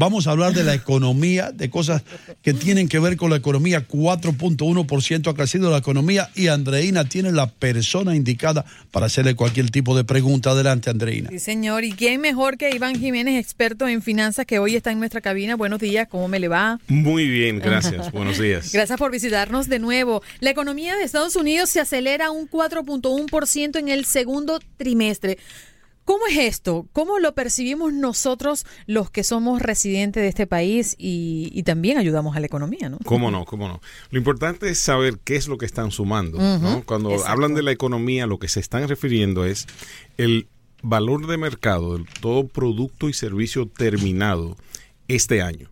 Vamos a hablar de la economía, de cosas que tienen que ver con la economía. 4.1% ha crecido la economía y Andreina tiene la persona indicada para hacerle cualquier tipo de pregunta. Adelante, Andreina. Sí, señor. ¿Y quién mejor que Iván Jiménez, experto en finanzas, que hoy está en nuestra cabina? Buenos días, ¿cómo me le va? Muy bien, gracias. Buenos días. Gracias por visitarnos de nuevo. La economía de Estados Unidos se acelera un 4.1% en el segundo trimestre. ¿Cómo es esto? ¿Cómo lo percibimos nosotros los que somos residentes de este país y, y también ayudamos a la economía, ¿no? ¿Cómo no? ¿Cómo no? Lo importante es saber qué es lo que están sumando. Cuando exacto. hablan de la economía, lo que se están refiriendo es el valor de mercado de todo producto y servicio terminado este año.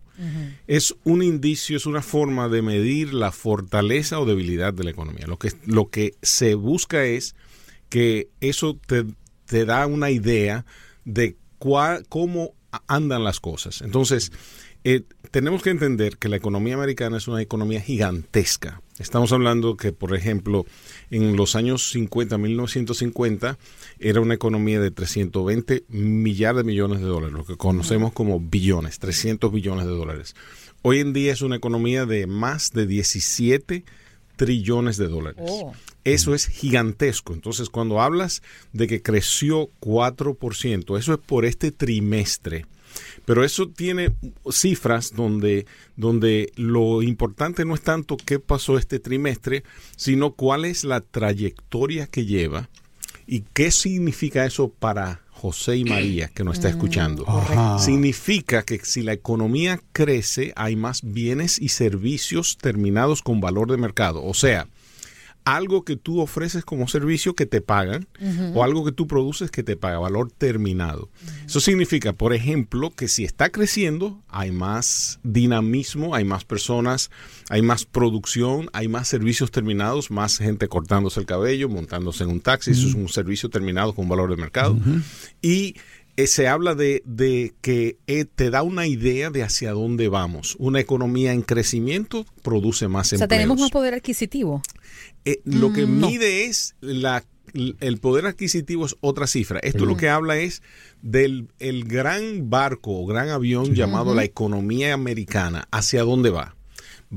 Es un indicio, es una forma de medir la fortaleza o debilidad de la economía. Lo que, lo que se busca es que eso te, te da una idea de cuál, cómo andan las cosas. Entonces, eh, tenemos que entender que la economía americana es una economía gigantesca. Estamos hablando que, por ejemplo, en los años 50, 1950, era una economía de 320 millares de millones de dólares, lo que conocemos como billones, 300 billones de dólares. Hoy en día es una economía de más de 17 trillones de dólares. Oh. Eso es gigantesco. Entonces, cuando hablas de que creció 4%, eso es por este trimestre. Pero eso tiene cifras donde, donde lo importante no es tanto qué pasó este trimestre, sino cuál es la trayectoria que lleva y qué significa eso para José y María que nos está escuchando. Ajá. Significa que si la economía crece, hay más bienes y servicios terminados con valor de mercado. O sea, algo que tú ofreces como servicio que te pagan o algo que tú produces que te paga, valor terminado. Eso significa, por ejemplo, que si está creciendo, hay más dinamismo, hay más personas, hay más producción, hay más servicios terminados, más gente cortándose el cabello, montándose en un taxi, eso es un servicio terminado con valor de mercado. Y eh, se habla de, de que eh, te da una idea de hacia dónde vamos. Una economía en crecimiento produce más O sea, empleos. tenemos más poder adquisitivo. Eh, lo que Mm, no. mide es la, el poder adquisitivo es otra cifra. Esto lo que habla es del el gran barco o gran avión llamado la economía americana. ¿Hacia dónde va?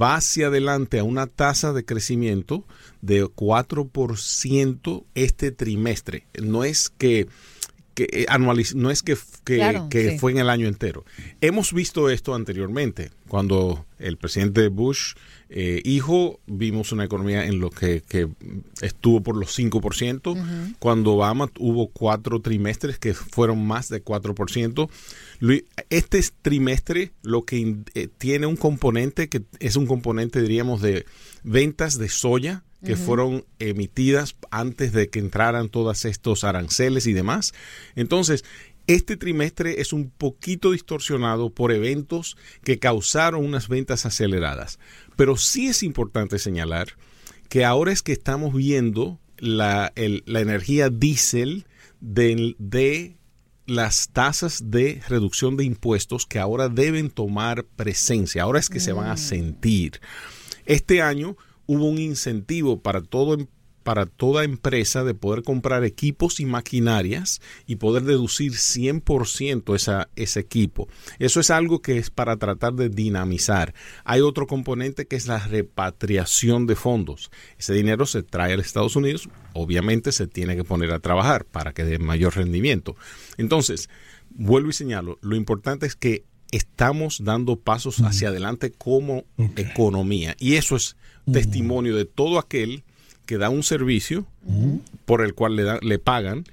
Va hacia adelante a una tasa de crecimiento de 4% este trimestre. No es que que eh, anualiz no es que, que, Claro, que sí. fue en el año entero. Hemos visto esto anteriormente. Cuando el presidente Bush, eh, hijo, vimos una economía en lo que, que estuvo por los 5%. Cuando Obama hubo cuatro trimestres que fueron más de 4%. Lu- Este trimestre lo que eh, tiene un componente que es un componente, diríamos, de ventas de soya que fueron emitidas antes de que entraran todos estos aranceles y demás. Entonces, este trimestre es un poquito distorsionado por eventos que causaron unas ventas aceleradas. Pero sí es importante señalar que ahora es que estamos viendo la, el- la energía diésel de, de las tasas de reducción de impuestos que ahora deben tomar presencia, ahora es que se van a sentir. Este año hubo un incentivo para todo em- para toda empresa de poder comprar equipos y maquinarias y poder deducir 100% esa, ese equipo. Eso es algo que es para tratar de dinamizar. Hay otro componente que es la repatriación de fondos. Ese dinero se trae a Estados Unidos, obviamente se tiene que poner a trabajar para que dé mayor rendimiento. Entonces, vuelvo y señalo, lo importante es que estamos dando pasos hacia adelante como economía y eso es testimonio de todo aquel que da un servicio por el cual le, da- le pagan,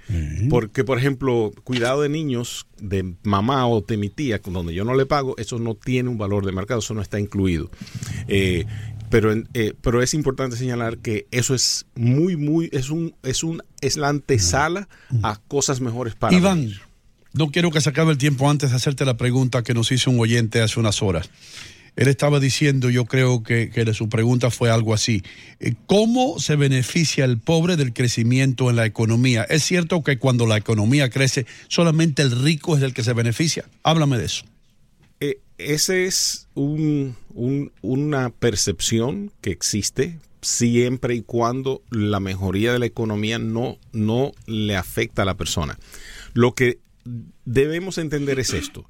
porque por ejemplo, cuidado de niños de mamá o de mi tía, donde yo no le pago, eso no tiene un valor de mercado, eso no está incluido. Eh, pero, eh, pero es importante señalar que eso es muy, muy, es un, es un, es la antesala a cosas mejores para Iván, venir. no quiero que se acabe el tiempo antes de hacerte la pregunta que nos hizo un oyente hace unas horas. Él estaba diciendo, yo creo que, que su pregunta fue algo así. eh, ¿Cómo se beneficia el pobre del crecimiento en la economía? ¿Es cierto que cuando la economía crece, solamente el rico es el que se beneficia? Háblame de eso. Eh, ese es un- un- una percepción que existe siempre y cuando la mejoría de la economía no, no le afecta a la persona. Lo que debemos entender es esto.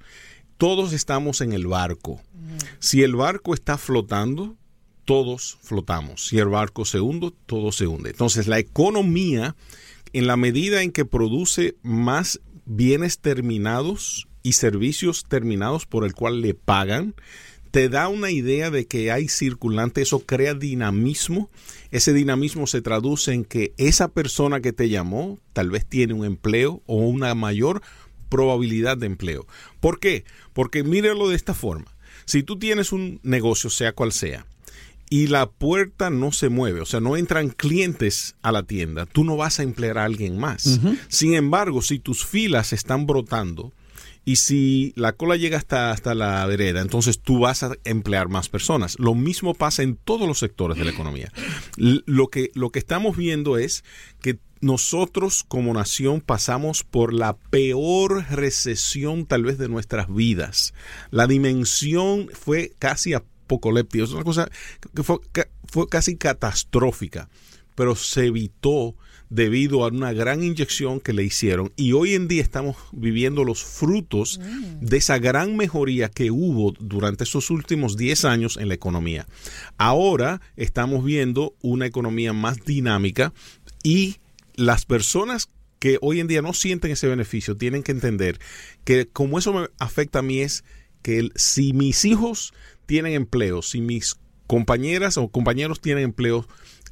Todos estamos en el barco. Si el barco está flotando, todos flotamos. Si el barco se hunde, todo se hunde. Entonces la economía, en la medida en que produce más bienes terminados y servicios terminados por el cual le pagan, te da una idea de que hay circulante, eso crea dinamismo. Ese dinamismo se traduce en que esa persona que te llamó tal vez tiene un empleo o una mayor probabilidad de empleo. ¿Por qué? Porque míralo de esta forma. Si tú tienes un negocio, sea cual sea, y la puerta no se mueve, o sea, no entran clientes a la tienda, tú no vas a emplear a alguien más. Sin embargo, si tus filas están brotando y si la cola llega hasta, hasta la vereda, entonces tú vas a emplear más personas. Lo mismo pasa en todos los sectores de la economía. Lo que, lo que estamos viendo es que nosotros como nación pasamos por la peor recesión tal vez de nuestras vidas. La dimensión fue casi apocalíptica, es una cosa que fue, fue casi catastrófica, pero se evitó debido a una gran inyección que le hicieron y hoy en día estamos viviendo los frutos de esa gran mejoría que hubo durante esos últimos 10 años en la economía. Ahora estamos viendo una economía más dinámica y las personas que hoy en día no sienten ese beneficio tienen que entender que como eso me afecta a mí es que si mis hijos tienen empleo, si mis compañeras o compañeros tienen empleo,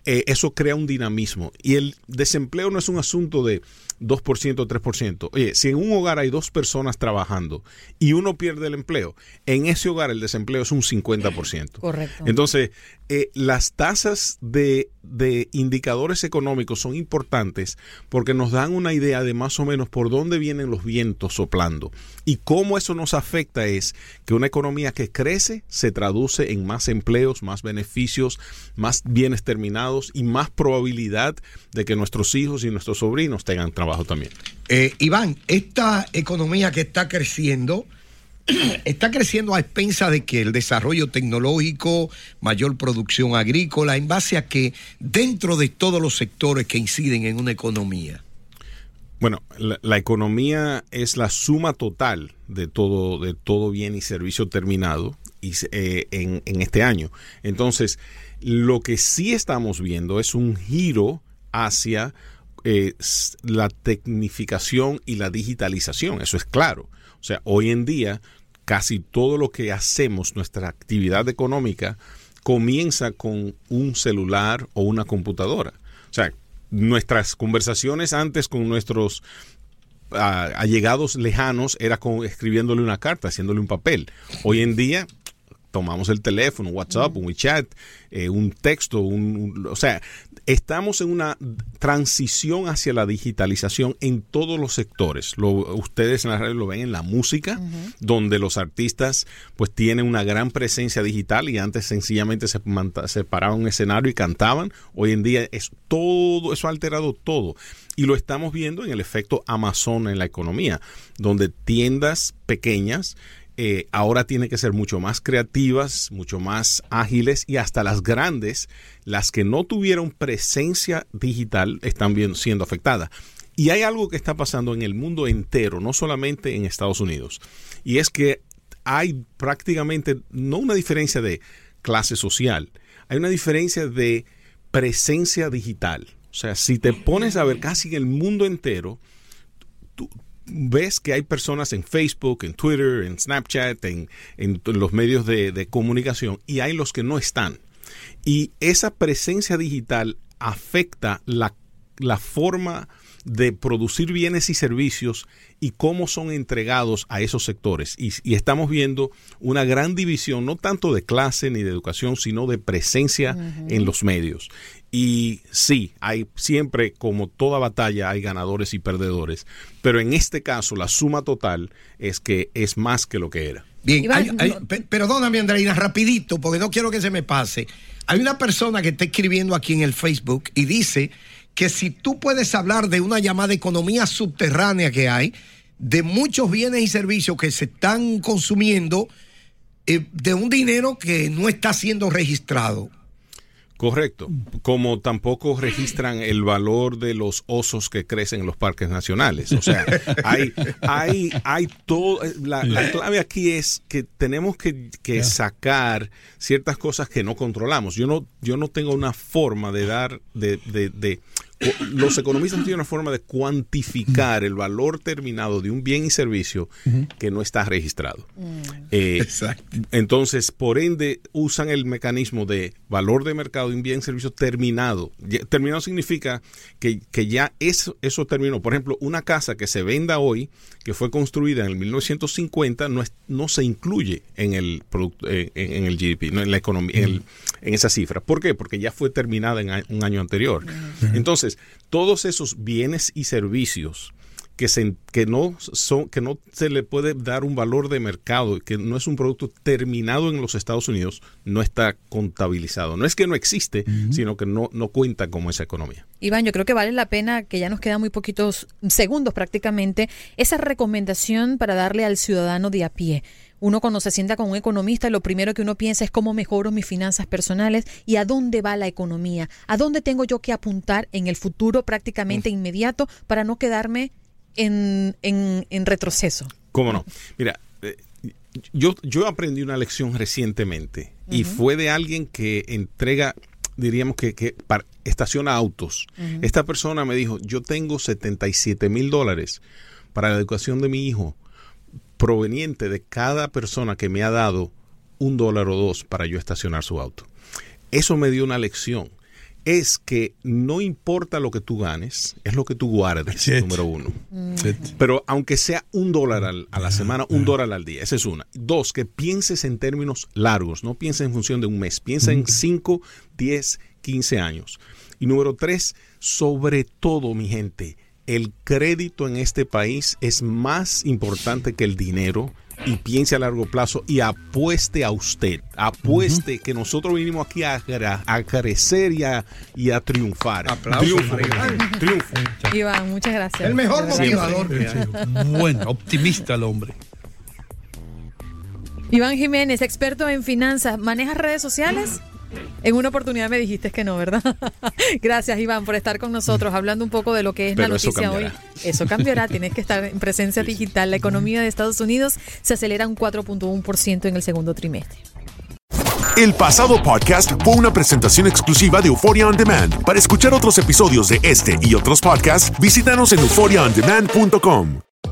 eh, eso crea un dinamismo. Y el desempleo no es un asunto de 2% o 3%. Oye, si en un hogar hay dos personas trabajando y uno pierde el empleo, en ese hogar el desempleo es un 50%. Correcto. Entonces, eh, las tasas de, de indicadores económicos son importantes porque nos dan una idea de más o menos por dónde vienen los vientos soplando. Y cómo eso nos afecta es que una economía que crece se traduce en más empleos, más beneficios, más bienes terminados y más probabilidad de que nuestros hijos y nuestros sobrinos tengan trabajo también. Eh, Iván, esta economía que está creciendo, está creciendo a expensas de que el desarrollo tecnológico, mayor producción agrícola, en base a que dentro de todos los sectores que inciden en una economía. Bueno, la, la economía es la suma total de todo, de todo bien y servicio terminado y, eh, en, en este año. Entonces, lo que sí estamos viendo es un giro hacia eh, la tecnificación y la digitalización, eso es claro. O sea, hoy en día casi todo lo que hacemos, nuestra actividad económica, comienza con un celular o una computadora. O sea, nuestras conversaciones antes con nuestros ah, allegados lejanos era con escribiéndole una carta, haciéndole un papel. Hoy en día tomamos el teléfono, WhatsApp, un WeChat, eh, un texto, un, un- o sea, estamos en una transición hacia la digitalización en todos los sectores. Lo, ustedes en la radio lo ven en la música, donde los artistas pues tienen una gran presencia digital y antes sencillamente se, paraban un escenario y cantaban. Hoy en día es todo, eso ha alterado todo. Y lo estamos viendo en el efecto Amazon en la economía, donde tiendas pequeñas eh, ahora tienen que ser mucho más creativas, mucho más ágiles y hasta las grandes, las que no tuvieron presencia digital, están bien, siendo afectadas. Y hay algo que está pasando en el mundo entero, no solamente en Estados Unidos, y es que hay prácticamente no una diferencia de clase social, hay una diferencia de presencia digital. O sea, si te pones a ver casi en el mundo entero, ves que hay personas en Facebook, en Twitter, en Snapchat, en, en los medios de, de comunicación y hay los que no están. Y esa presencia digital afecta la, la forma de producir bienes y servicios y cómo son entregados a esos sectores. Y, y estamos viendo una gran división, no tanto de clase ni de educación, sino de presencia en los medios. Y sí, hay siempre, como toda batalla, hay ganadores y perdedores. Pero en este caso, la suma total es que es más que lo que era. Bien, hay- hay- pe- perdóname Andreina, rapidito, porque no quiero que se me pase. Hay una persona que está escribiendo aquí en el Facebook y dice que si tú puedes hablar de una llamada economía subterránea que hay, de muchos bienes y servicios que se están consumiendo, eh, de un dinero que no está siendo registrado. Correcto. Como tampoco registran el valor de los osos que crecen en los parques nacionales. O sea, hay, hay, hay todo. La, la clave aquí es que tenemos que, que sacar ciertas cosas que no controlamos. Yo no, yo no tengo una forma de dar, de, de, de- los economistas no tienen una forma de cuantificar el valor terminado de un bien y servicio que no está registrado. Eh, entonces, por ende, usan el mecanismo de valor de mercado de un bien y servicio terminado. Terminado significa que, que ya eso, eso terminó. Por ejemplo, una casa que se venda hoy, que fue construida en el 1950, no, es- no se incluye en el, producto, eh, en, en el GDP, no en la economía, en, el- en esa cifra. ¿Por qué? Porque ya fue terminada en a- un año anterior. Entonces, todos esos bienes y servicios que, se, que, no son, que no se le puede dar un valor de mercado, que no es un producto terminado en los Estados Unidos, no está contabilizado. No es que no existe, sino que no, no cuenta como esa economía. Iván, yo creo que vale la pena, que ya nos quedan muy poquitos segundos prácticamente, esa recomendación para darle al ciudadano de a pie. Uno cuando se sienta con un economista, lo primero que uno piensa es cómo mejoro mis finanzas personales y a dónde va la economía, a dónde tengo yo que apuntar en el futuro prácticamente inmediato para no quedarme en, en, en retroceso. ¿Cómo no? Mira, eh, yo, yo aprendí una lección recientemente y fue de alguien que entrega, diríamos que, que estaciona autos. Esta persona me dijo, yo tengo 77 mil dólares para la educación de mi hijo, proveniente de cada persona que me ha dado un dólar o dos para yo estacionar su auto. Eso me dio una lección. Es que no importa lo que tú ganes, es lo que tú guardes, número uno. Pero aunque sea un dólar al- a la semana, un dólar al día, esa es una. Dos, que pienses en términos largos, no pienses en función de un mes, piensa en 5, 10, 15 años. Y número tres, sobre todo, mi gente, el crédito en este país es más importante que el dinero y piense a largo plazo y apueste a usted, apueste que nosotros vinimos aquí a, a crecer y a, y a triunfar. Triunfo, triunfo. Iván, muchas gracias. El mejor motivador. Bueno, optimista el hombre. Iván Jiménez, experto en finanzas, ¿manejas redes sociales? En una oportunidad me dijiste que no, ¿verdad? Gracias, Iván, por estar con nosotros hablando un poco de lo que es Pero la eso noticia hoy. Eso cambiará, tienes que estar en presencia digital. La economía de Estados Unidos se acelera un 4.1% en el segundo trimestre. El pasado podcast fue una presentación exclusiva de Euphoria On Demand. Para escuchar otros episodios de este y otros podcasts, visítanos en euphoriaondemand.com.